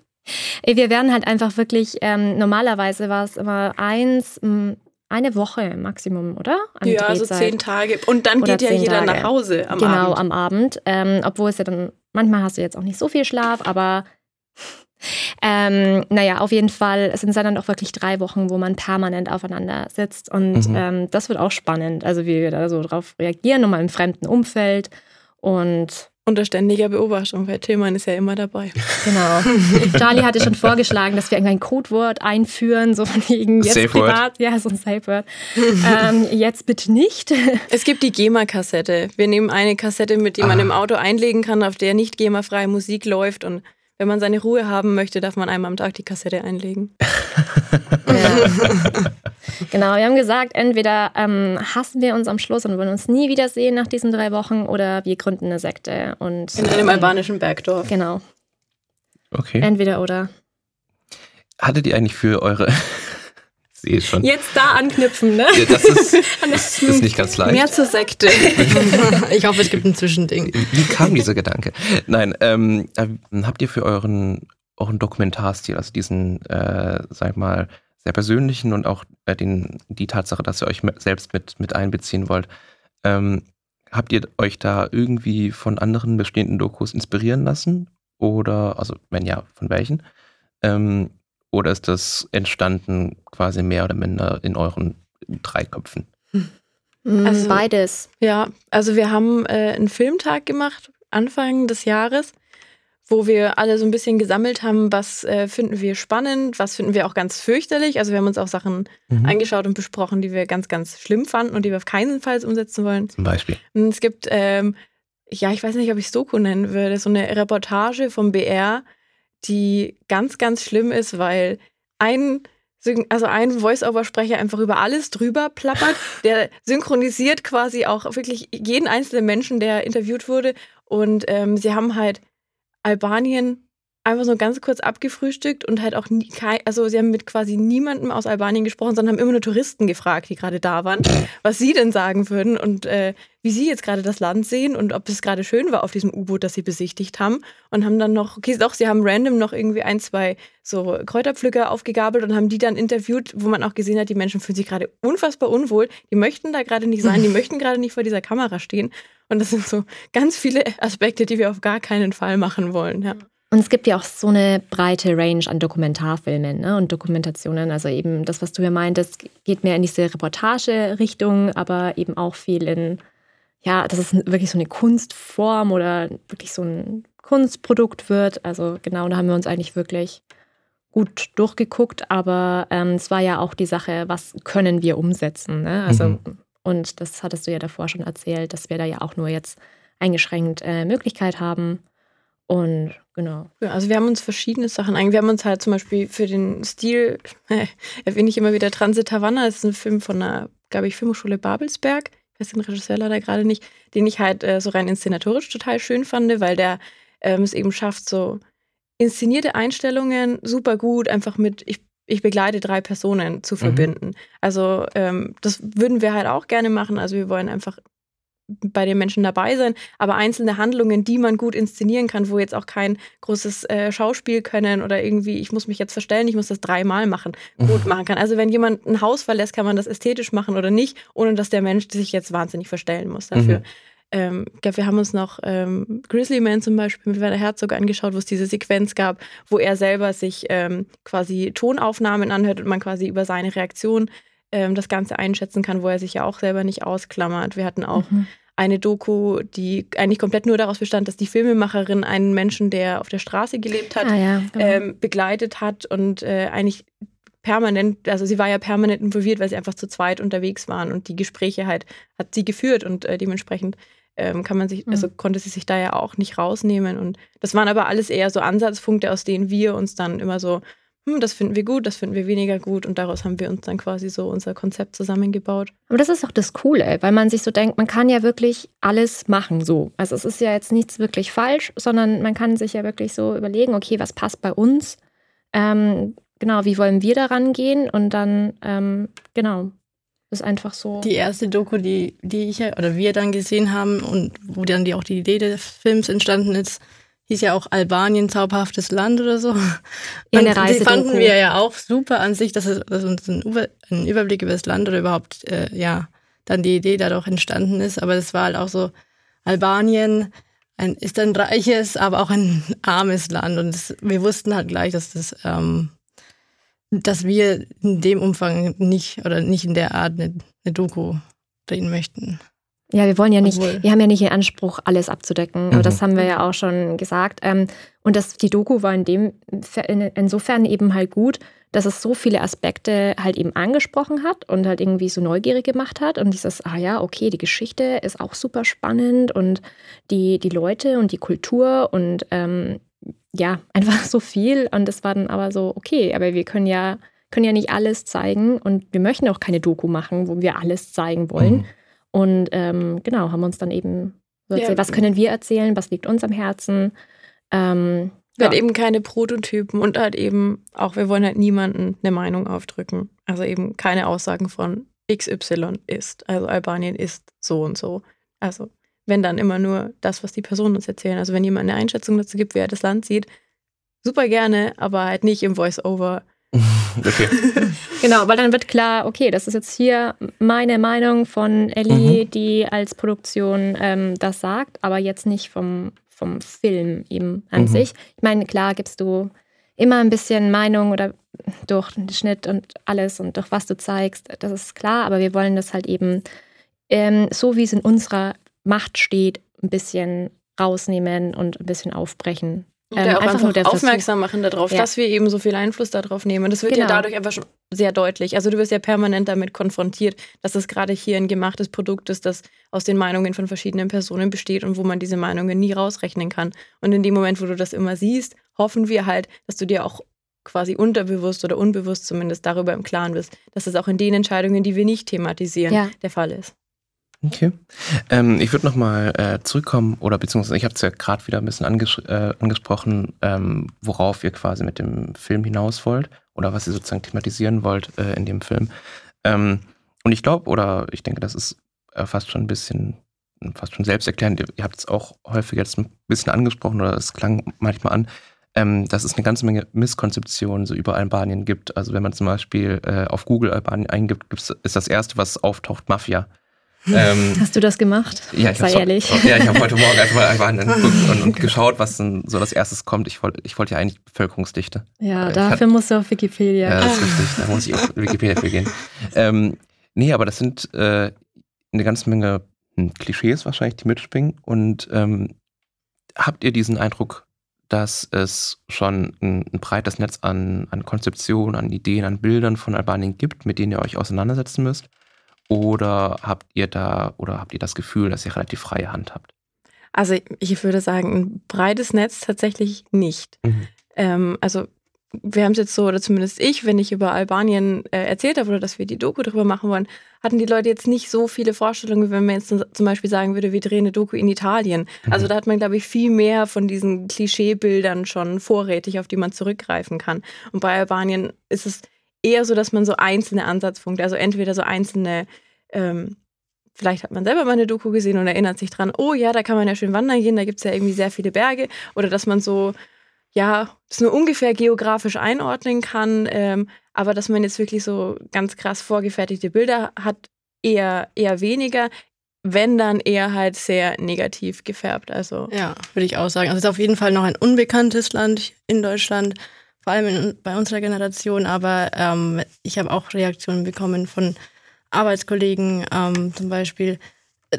wir werden halt einfach wirklich, ähm, normalerweise war es immer eins, m, eine Woche Maximum, oder? An ja, so Drehzeit. zehn Tage. Und dann Oder geht ja jeder Tage. nach Hause am genau, Abend. am Abend. Ähm, obwohl es ja dann, manchmal hast du jetzt auch nicht so viel Schlaf, aber <laughs> ähm, naja, auf jeden Fall sind es dann auch wirklich drei Wochen, wo man permanent aufeinander sitzt. Und Mhm. ähm, das wird auch spannend. Also wie wir da so drauf reagieren, nochmal im fremden Umfeld. Und Unter ständiger Beobachtung, weil Tillmann ist ja immer dabei. genau. <laughs> Charlie hatte schon vorgeschlagen, dass wir irgendein Codewort einführen, so von wegen jetzt Safe Word. privat. Ja, so ein Safe Word. ähm, jetzt bitte nicht. <laughs> Es gibt die GEMA-Kassette. Wir nehmen eine Kassette, mit die man Ah. im Auto einlegen kann, auf der nicht GEMA-freie Musik läuft. Und wenn man seine Ruhe haben möchte, darf man einmal am Tag die Kassette einlegen. <laughs> Ja. genau, wir haben gesagt, entweder ähm, hassen wir uns am Schluss und wollen uns nie wiedersehen nach diesen drei Wochen oder wir gründen eine Sekte und In einem albanischen Bergdorf. genau, Okay. entweder oder. Hattet ihr eigentlich für eure. Sehe es schon. Jetzt da anknüpfen, ne? Ja, Das ist, <laughs> das ist nicht ganz leicht. Mehr zur Sekte. <laughs> ich hoffe, es gibt ein Zwischending. Wie kam dieser Gedanke? Nein, ähm, äh, habt ihr für euren, euren Dokumentarstil, also diesen, äh, sag mal, sehr persönlichen und auch äh, den, die Tatsache, dass ihr euch selbst mit, mit einbeziehen wollt, ähm, habt ihr euch da irgendwie von anderen bestehenden Dokus inspirieren lassen? Oder, also wenn ja, von welchen? Ähm, oder ist das entstanden quasi mehr oder minder in euren drei Köpfen? Also- Beides. Ja, also wir haben äh, einen Filmtag gemacht, Anfang des Jahres, wo wir alle so ein bisschen gesammelt haben, was äh, finden wir spannend, was finden wir auch ganz fürchterlich. Also wir haben uns auch Sachen Mhm. angeschaut und besprochen, die wir ganz, ganz schlimm fanden und die wir auf keinen Fall umsetzen wollen. Zum Beispiel. Und es gibt, ähm, ja, ich weiß nicht, ob ich es Doku nennen würde, so eine Reportage vom BR, die ganz, ganz schlimm ist, weil ein also ein Voice-Over-Sprecher einfach über alles drüber plappert. <laughs> Der synchronisiert quasi auch wirklich jeden einzelnen Menschen, der interviewt wurde. Und ähm, sie haben halt Albanien einfach so ganz kurz abgefrühstückt und halt auch nie, also sie haben mit quasi niemandem aus Albanien gesprochen, sondern haben immer nur Touristen gefragt, die gerade da waren, <laughs> was sie denn sagen würden und äh, wie sie jetzt gerade das Land sehen und ob es gerade schön war auf diesem U-Boot, das sie besichtigt haben und haben dann noch, okay, doch, sie haben random noch irgendwie ein, zwei so Kräuterpflücker aufgegabelt und haben die dann interviewt, wo man auch gesehen hat, die Menschen fühlen sich gerade unfassbar unwohl, die möchten da gerade nicht sein, die <laughs> möchten gerade nicht vor dieser Kamera stehen und das sind so ganz viele Aspekte, die wir auf gar keinen Fall machen wollen, ja. Und es gibt ja auch so eine breite Range an Dokumentarfilmen ne, und Dokumentationen. Also eben das, was du ja meintest, geht mehr in diese Reportage-Richtung, aber eben auch viel in, ja, dass es wirklich so eine Kunstform oder wirklich so ein Kunstprodukt wird. Also genau, da haben wir uns eigentlich wirklich gut durchgeguckt, aber ähm, es war ja auch die Sache, was können wir umsetzen. Ne? Also, mhm. und das hattest du ja davor schon erzählt, dass wir da ja auch nur jetzt eingeschränkt äh, Möglichkeit haben. Und genau. Ja, also wir haben uns verschiedene Sachen eigentlich. Wir haben uns halt zum Beispiel für den Stil, äh, <laughs> erwähne ich immer wieder Transit Havanna, das ist ein Film von der, glaube ich, Filmhochschule Babelsberg. Ich weiß den Regisseur leider gerade nicht, den ich halt äh, so rein inszenatorisch total schön fand, weil der ähm, es eben schafft, so inszenierte Einstellungen super gut, einfach mit, ich, ich begleite drei Personen zu mhm. verbinden. Mhm. Also ähm, das würden wir halt auch gerne machen. Also wir wollen einfach bei den Menschen dabei sein, aber einzelne Handlungen, die man gut inszenieren kann, wo jetzt auch kein großes äh, Schauspiel können oder irgendwie, ich muss mich jetzt verstellen, ich muss das dreimal machen, <laughs> gut machen kann. Also wenn jemand ein Haus verlässt, kann man das ästhetisch machen oder nicht, ohne dass der Mensch sich jetzt wahnsinnig verstellen muss dafür. Mhm. Ähm, ich glaube, wir haben uns noch ähm, Grizzly Man zum Beispiel mit Werner Herzog angeschaut, wo es diese Sequenz gab, wo er selber sich ähm, quasi Tonaufnahmen anhört und man quasi über seine Reaktion ähm, das Ganze einschätzen kann, wo er sich ja auch selber nicht ausklammert. Wir hatten auch mhm. eine Doku, die eigentlich komplett nur daraus bestand, dass die Filmemacherin einen Menschen, der auf der Straße gelebt hat, ah, ja, genau. ähm, begleitet hat und äh, eigentlich permanent, also sie war ja permanent involviert, weil sie einfach zu zweit unterwegs waren und die Gespräche halt hat sie geführt und äh, dementsprechend ähm, kann man sich, also mhm. konnte sie sich da ja auch nicht rausnehmen und das waren aber alles eher so Ansatzpunkte, aus denen wir uns dann immer so hm, das finden wir gut, das finden wir weniger gut und daraus haben wir uns dann quasi so unser Konzept zusammengebaut. Aber das ist auch das Coole, weil man sich so denkt, man kann ja wirklich alles machen so. Also es ist ja jetzt nichts wirklich falsch, sondern man kann sich ja wirklich so überlegen, okay, was passt bei uns? Ähm, genau, wie wollen wir daran gehen? Und dann, ähm, genau, ist einfach so. Die erste Doku, die, die ich oder wir dann gesehen haben und wo dann die, auch die Idee des Films entstanden ist, hieß ja auch Albanien zauberhaftes Land oder so. Ja, eine Reise die fanden wir ja auch super an sich, dass, es, dass uns ein, Überblick über das Land oder überhaupt, äh, ja, dann die Idee dadurch entstanden ist. Aber es war halt auch so, Albanien ein, ist ein reiches, aber auch ein armes Land. Und das, wir wussten halt gleich, dass das, ähm, dass wir in dem Umfang nicht oder nicht in der Art eine, eine Doku drehen möchten. Ja, wir wollen ja nicht, Obwohl. wir haben ja nicht den Anspruch, alles abzudecken. Mhm. Aber das haben wir ja auch schon gesagt. Ähm, und das, die Doku war in dem, insofern eben halt gut, dass es so viele Aspekte halt eben angesprochen hat und halt irgendwie so neugierig gemacht hat. Und dieses, ah ja, okay, die Geschichte ist auch super spannend und die, die Leute und die Kultur und ähm, ja, <laughs> einfach so viel. Und das war dann aber so, okay, aber wir können ja, können ja nicht alles zeigen und wir möchten auch keine Doku machen, wo wir alles zeigen wollen. Mhm und ähm, genau, haben uns dann eben so erzählt, ja. was können wir erzählen, was liegt uns am Herzen. Ähm, ja. Halt eben keine Prototypen und halt eben auch, wir wollen halt niemanden eine Meinung aufdrücken. Also eben keine Aussagen von XY ist. Also Albanien ist so und so. Also wenn dann immer nur das, was die Personen uns erzählen. Also wenn jemand eine Einschätzung dazu gibt, wie er das Land sieht, super gerne, aber halt nicht im Voice-Over <laughs> okay. <laughs> genau, weil dann wird klar, okay, das ist jetzt hier meine Meinung von Ellie, mhm. die als Produktion ähm, das sagt, aber jetzt nicht vom, vom Film eben an mhm. sich. Ich meine, klar gibst du immer ein bisschen Meinung oder durch den Schnitt und alles und durch was du zeigst, das ist klar, aber wir wollen das halt eben ähm, so, wie es in unserer Macht steht, ein bisschen rausnehmen und ein bisschen aufbrechen. Ähm, auch einfach, einfach aufmerksam machen darauf, ja. dass wir eben so viel Einfluss darauf nehmen. Das wird genau. ja dadurch einfach schon sehr deutlich. Also du wirst ja permanent damit konfrontiert, dass es gerade hier ein gemachtes Produkt ist, das aus den Meinungen von verschiedenen Personen besteht und wo man diese Meinungen nie rausrechnen kann. Und in dem Moment, wo du das immer siehst, hoffen wir halt, dass du dir auch quasi unterbewusst oder unbewusst zumindest darüber im Klaren bist, dass es auch in den Entscheidungen, die wir nicht thematisieren, Ja. der Fall ist. Okay. Ähm, ich würde nochmal äh, zurückkommen, oder beziehungsweise ich habe es ja gerade wieder ein bisschen anges äh, angesprochen, ähm, worauf ihr quasi mit dem Film hinaus wollt oder was ihr sozusagen thematisieren wollt äh, in dem Film. Ähm, und ich glaube, oder ich denke, das ist äh, fast schon ein bisschen, fast schon selbsterklärend, ihr, ihr habt es auch häufig jetzt ein bisschen angesprochen oder es klang manchmal an, ähm, dass es eine ganze Menge Misskonzeptionen so über Albanien gibt. Also wenn man zum Beispiel äh, auf Google Albanien eingibt, ist das erste, was auftaucht, Mafia. Ähm, Hast du das gemacht? ja, ich Sei habe ehrlich. <laughs> ja, ich habe heute Morgen <laughs> einfach mal Albanien geguckt und, und geschaut, was denn so als erstes kommt. Ich wollte ich wollte ja eigentlich Bevölkerungsdichte. Ja, Ich dafür musst du auf Wikipedia. Ja, das ist richtig. Da muss ich auf Wikipedia für gehen. Ähm, nee, aber das sind äh, eine ganze Menge hm, Klischees wahrscheinlich, die mitspringen. Und ähm, habt ihr diesen Eindruck, dass es schon ein, ein breites Netz an, an Konzeptionen, an Ideen, an Bildern von Albanien gibt, mit denen ihr euch auseinandersetzen müsst? Oder habt ihr da oder habt ihr das Gefühl, dass ihr relativ freie Hand habt? Also ich würde sagen, ein breites Netz tatsächlich nicht. Mhm. Ähm, also wir haben es jetzt so, oder zumindest ich, wenn ich über Albanien äh, erzählt habe oder dass wir die Doku darüber machen wollen, hatten die Leute jetzt nicht so viele Vorstellungen, wie wenn man jetzt zum Beispiel sagen würde, wir drehen eine Doku in Italien. Also da hat man, glaube ich, viel mehr von diesen Klischeebildern schon vorrätig, auf die man zurückgreifen kann. Und bei Albanien ist es eher so, dass man so einzelne Ansatzpunkte, also entweder so einzelne ähm, Vielleicht hat man selber mal eine Doku gesehen und erinnert sich dran, oh ja, da kann man ja schön wandern gehen, da gibt es ja irgendwie sehr viele Berge. Oder dass man so, ja, das nur ungefähr geografisch einordnen kann. Ähm, aber dass man jetzt wirklich so ganz krass vorgefertigte Bilder hat, eher, eher weniger. Wenn dann eher halt sehr negativ gefärbt. Also Ja, würde ich auch sagen. Also es ist auf jeden Fall noch ein unbekanntes Land in Deutschland, vor allem in, bei unserer Generation. Aber ähm, ich habe auch Reaktionen bekommen von Arbeitskollegen ähm, zum Beispiel äh,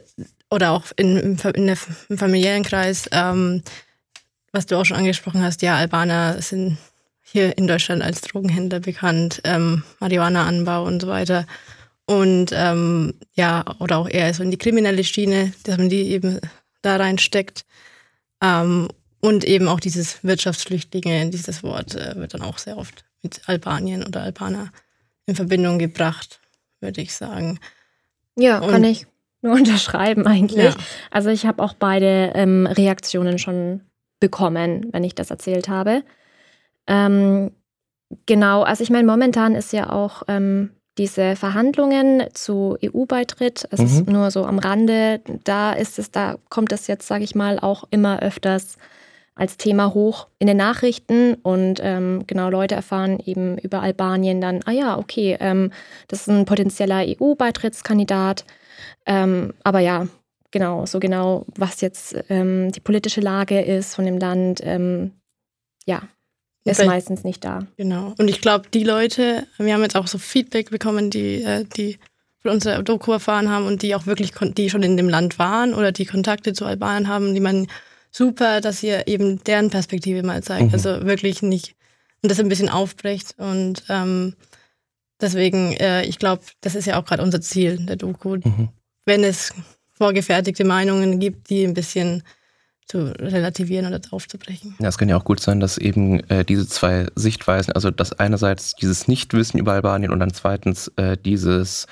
oder auch in, im, in der, im familiären Kreis, ähm, was du auch schon angesprochen hast. Ja, Albaner sind hier in Deutschland als Drogenhändler bekannt, ähm, Marihuana-Anbau und so weiter. Und ähm, ja, oder auch eher so in die kriminelle Schiene, dass man die eben da reinsteckt. Ähm, und eben auch dieses Wirtschaftsflüchtlinge, dieses Wort äh, wird dann auch sehr oft mit Albanien oder Albaner in Verbindung gebracht, würde ich sagen. Ja, Und- kann ich nur <laughs> unterschreiben eigentlich. Ja. Also ich habe auch beide ähm, Reaktionen schon bekommen, wenn ich das erzählt habe. Ähm, genau, also ich meine, momentan ist ja auch ähm, diese Verhandlungen zu EU-Beitritt, es ist Mhm. nur so am Rande, da ist es, da kommt es jetzt, sage ich mal, auch immer öfters als Thema hoch in den Nachrichten und ähm, genau Leute erfahren eben über Albanien dann, ah ja, okay, ähm, das ist ein potenzieller EU-Beitrittskandidat. Ähm, aber ja, genau, so genau, was jetzt ähm, die politische Lage ist von dem Land, ähm, ja, ist Vielleicht- meistens nicht da. Genau. Und ich glaube, die Leute, wir haben jetzt auch so Feedback bekommen, die, äh, die von unserer Doku erfahren haben und die auch wirklich, die schon in dem Land waren oder die Kontakte zu Albanien haben, die man super, dass ihr eben deren Perspektive mal zeigt. Mhm. Also wirklich nicht und das ein bisschen aufbrecht. Und ähm, deswegen, äh, ich glaube, das ist ja auch gerade unser Ziel der Doku, Mhm. wenn es vorgefertigte Meinungen gibt, die ein bisschen zu relativieren oder aufzubrechen. Ja, es kann ja auch gut sein, dass eben äh, diese zwei Sichtweisen, also dass einerseits dieses Nichtwissen über Albanien und dann zweitens äh, dieses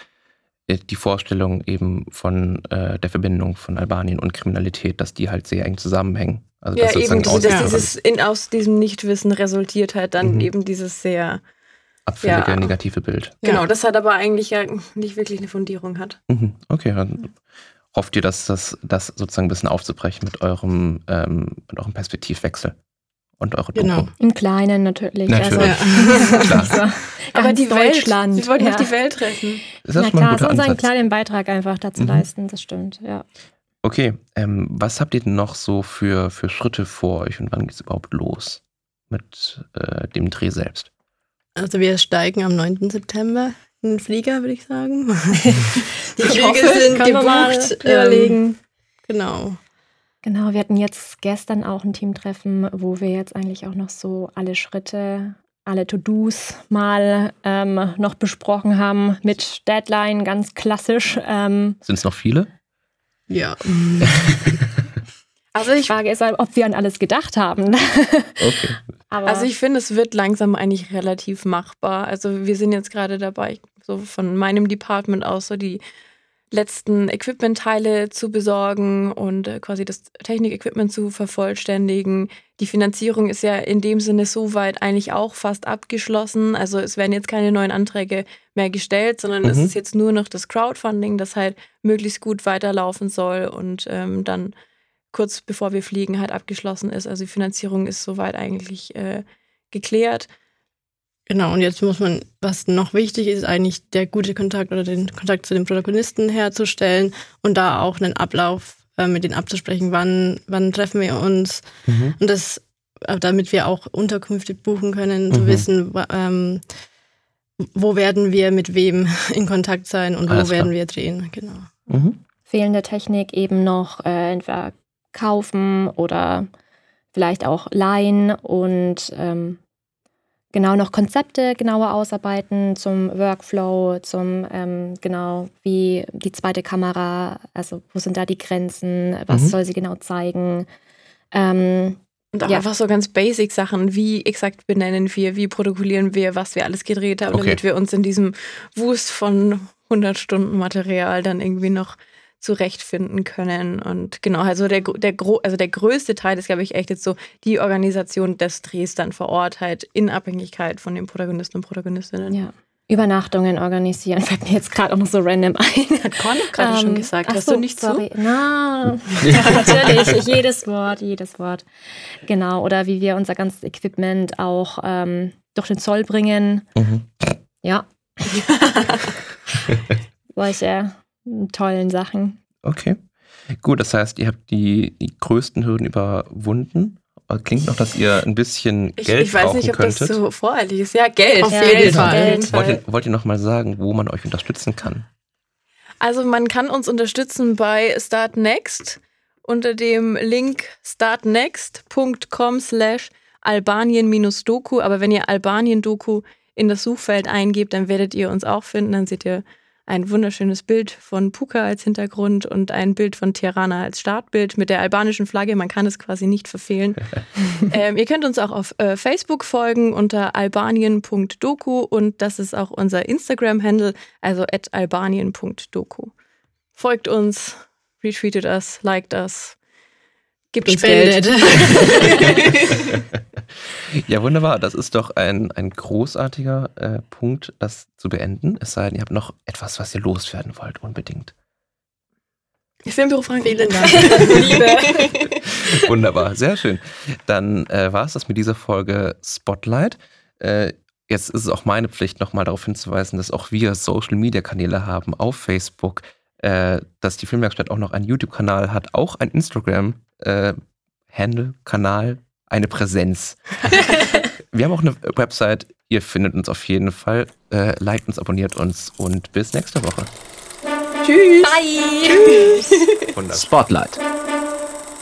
die Vorstellung eben von äh, der Verbindung von Albanien und Kriminalität, dass die halt sehr eng zusammenhängen. Also ja, das eben, diese, dass aus- dieses in, aus diesem Nichtwissen resultiert halt dann Mhm. eben dieses sehr, abfällige ja. negative Bild. genau, Ja. das hat aber eigentlich ja nicht wirklich eine Fundierung hat. Mhm. Okay, dann hofft ihr, dass das, das sozusagen ein bisschen aufzubrechen mit eurem, ähm, mit eurem Perspektivwechsel und eure Genau. Doku. Im Kleinen natürlich. Natürlich. <laughs> Also, Klar. so, Aber die Deutschland. Welt, wir wollten ja. auch die Welt retten. Ist das Na schon mal ein klar, guter so unseren kleinen Beitrag einfach dazu Mhm. leisten, das stimmt, ja. Okay, ähm, was habt ihr denn noch so für, für Schritte vor euch und wann geht es überhaupt los mit äh, dem Dreh selbst? Also wir steigen am 9. September in den Flieger, würde ich sagen. <laughs> Die Flüge sind gebucht. überlegen. Ähm, genau. Genau, wir hatten jetzt gestern auch ein Teamtreffen, wo wir jetzt eigentlich auch noch so alle Schritte, alle To-Dos mal ähm, noch besprochen haben mit Deadline, ganz klassisch. Ähm, Sind es noch viele? Ja. <laughs> Also ich Die Frage ist, ob wir an alles gedacht haben. <laughs> Okay. Aber Also ich finde, es wird langsam eigentlich relativ machbar. Also wir sind jetzt gerade dabei, so von meinem Department aus so die letzten Equipment-Teile zu besorgen und äh, quasi das Technik-Equipment zu vervollständigen. Die Finanzierung ist ja in dem Sinne soweit eigentlich auch fast abgeschlossen. Also es werden jetzt keine neuen Anträge mehr gestellt, sondern es Mhm. ist jetzt nur noch das Crowdfunding, das halt möglichst gut weiterlaufen soll und ähm, dann kurz bevor wir fliegen halt abgeschlossen ist. Also die Finanzierung ist soweit eigentlich äh, geklärt. Genau, und jetzt muss man, was noch wichtig ist, eigentlich der gute Kontakt oder den Kontakt zu den Protagonisten herzustellen und da auch einen Ablauf äh, mit denen abzusprechen, wann, wann treffen wir uns. Mhm. Und das, äh, damit wir auch Unterkünfte buchen können, zu Mhm. wissen, wa- ähm, wo werden wir mit wem <laughs> in Kontakt sein und wo Alles klar. werden wir drehen. Genau. Mhm. fehlende Technik eben noch äh, entweder kaufen oder vielleicht auch leihen und ähm, genau noch Konzepte genauer ausarbeiten zum Workflow, zum ähm, genau wie die zweite Kamera, also wo sind da die Grenzen, was Mhm. soll sie genau zeigen. Ähm, Und auch Ja. einfach so ganz basic Sachen, wie exakt benennen wir, wie protokollieren wir, was wir alles gedreht haben, Okay. damit wir uns in diesem Wust von 100 Stunden Material dann irgendwie noch zurechtfinden können. Und genau, also der, der, gro- also der größte Teil ist, glaube ich, echt jetzt so die Organisation des Drehs dann vor Ort, halt in Abhängigkeit von den Protagonisten und Protagonistinnen. ja. Übernachtungen organisieren, <laughs> fällt mir jetzt gerade auch noch so random ein. Hat Con gerade schon Ähm, gesagt. Hast so, du nicht sorry. Na, <laughs> natürlich. Jedes Wort, jedes Wort. Genau. Oder wie wir unser ganzes Equipment auch ähm, durch den Zoll bringen. Mhm. Ja. <laughs> Solche tollen Sachen. Okay. Gut, das heißt, ihr habt die, die größten Hürden überwunden. Klingt noch, dass ihr ein bisschen Ich, Geld ich weiß nicht, ob brauchen das könntet. so voreilig ist. Ja, Geld. Auf Ja, jeden Geld, Fall. Geld. wollt, ihr, wollt ihr noch mal sagen, wo man euch unterstützen kann? Also man kann uns unterstützen bei Start Next unter dem Link startnext.com slash albanien-doku. Aber wenn ihr Albanien-Doku in das Suchfeld eingebt, dann werdet ihr uns auch finden. Dann seht ihr ein wunderschönes Bild von Puka als Hintergrund und ein Bild von Tirana als Startbild mit der albanischen Flagge. Man kann es quasi nicht verfehlen. <laughs> ähm, ihr könnt uns auch auf äh, Facebook folgen unter albanien.doku und das ist auch unser Instagram-Handle, also at albanien.doku. Folgt uns, retweetet us, liked us, gibt uns Geld. Spendet. <laughs> Ja, wunderbar. Das ist doch ein, ein großartiger äh, Punkt, das zu beenden. Es sei denn, ihr habt noch etwas, was ihr loswerden wollt, unbedingt. Filmbüro Frank. Vielen Dank. <laughs> Liebe. <laughs> Wunderbar, sehr schön. Dann äh, war es das mit dieser Folge Spotlight. Äh, jetzt ist es auch meine Pflicht, nochmal darauf hinzuweisen, dass auch wir Social-Media-Kanäle haben auf Facebook, äh, dass die Filmwerkstatt auch noch einen YouTube-Kanal hat, auch ein Instagram-Handle, Kanal, eine Präsenz. <laughs> wir haben auch eine Website, ihr findet uns auf jeden Fall. Äh, liked uns, abonniert uns und bis nächste Woche. Tschüss. Wunderbar. Spotlight.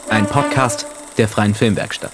Ein Podcast der Freien Filmwerkstatt.